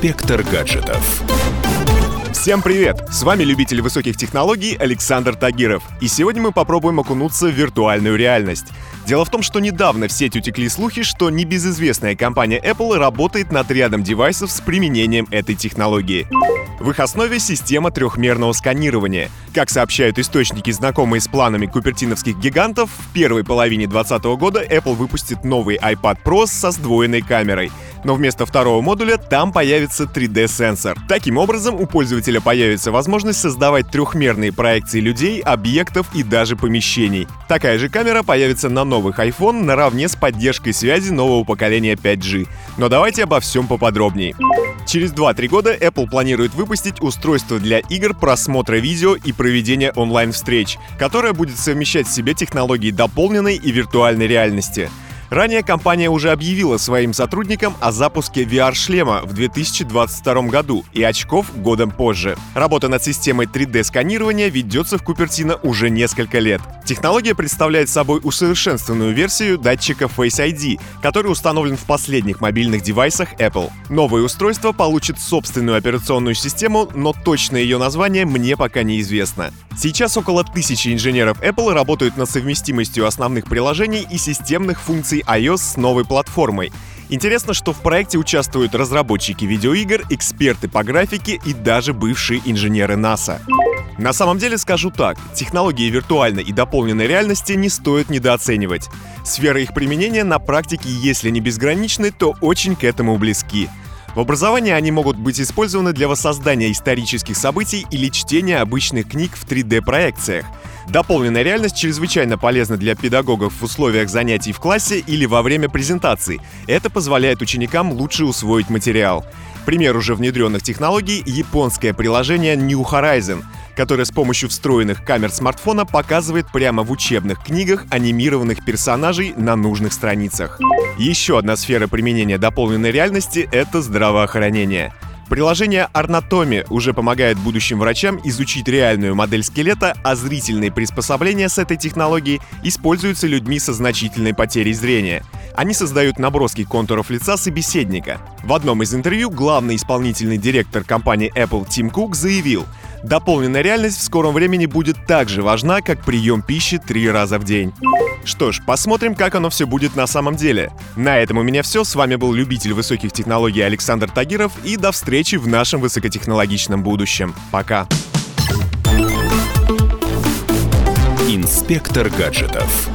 Инспектор гаджетов. Всем привет! С вами любитель высоких технологий Александр Тагиров. И сегодня мы попробуем окунуться в виртуальную реальность. Дело в том, что недавно в сеть утекли слухи, что небезызвестная компания Apple работает над рядом девайсов с применением этой технологии. В их основе система трехмерного сканирования. Как сообщают источники, знакомые с планами купертиновских гигантов, в первой половине 2020 года Apple выпустит новый iPad Pro со сдвоенной камерой — но вместо второго модуля там появится 3D-сенсор. Таким образом, у пользователя появится возможность создавать трехмерные проекции людей, объектов и даже помещений. Такая же камера появится на новых iPhone наравне с поддержкой связи нового поколения 5G. Но давайте обо всем поподробнее. Через 2-3 года Apple планирует выпустить устройство для игр, просмотра видео и проведения онлайн-встреч, которое будет совмещать в себе технологии дополненной и виртуальной реальности. Ранее компания уже объявила своим сотрудникам о запуске VR-шлема в 2022 году и очков годом позже. Работа над системой 3D-сканирования ведется в Купертино уже несколько лет. Технология представляет собой усовершенствованную версию датчика Face ID, который установлен в последних мобильных девайсах Apple. Новое устройство получит собственную операционную систему, но точное ее название мне пока неизвестно. Сейчас около тысячи инженеров Apple работают над совместимостью основных приложений и системных функций iOS с новой платформой. Интересно, что в проекте участвуют разработчики видеоигр, эксперты по графике и даже бывшие инженеры НАСА. На самом деле скажу так, технологии виртуальной и дополненной реальности не стоит недооценивать. Сфера их применения на практике, если не безграничны, то очень к этому близки. В образовании они могут быть использованы для воссоздания исторических событий или чтения обычных книг в 3D-проекциях. Дополненная реальность чрезвычайно полезна для педагогов в условиях занятий в классе или во время презентаций. Это позволяет ученикам лучше усвоить материал. Пример уже внедренных технологий — японское приложение New Horizon, которое с помощью встроенных камер смартфона показывает прямо в учебных книгах анимированных персонажей на нужных страницах. Еще одна сфера применения дополненной реальности — это здравоохранение — Приложение Arnatomy уже помогает будущим врачам изучить реальную модель скелета, а зрительные приспособления с этой технологией используются людьми со значительной потерей зрения. Они создают наброски контуров лица собеседника. В одном из интервью главный исполнительный директор компании Apple Тим Кук заявил, Дополненная реальность в скором времени будет так же важна, как прием пищи три раза в день. Что ж, посмотрим, как оно все будет на самом деле. На этом у меня все. С вами был любитель высоких технологий Александр Тагиров. И до встречи в нашем высокотехнологичном будущем. Пока. Инспектор гаджетов.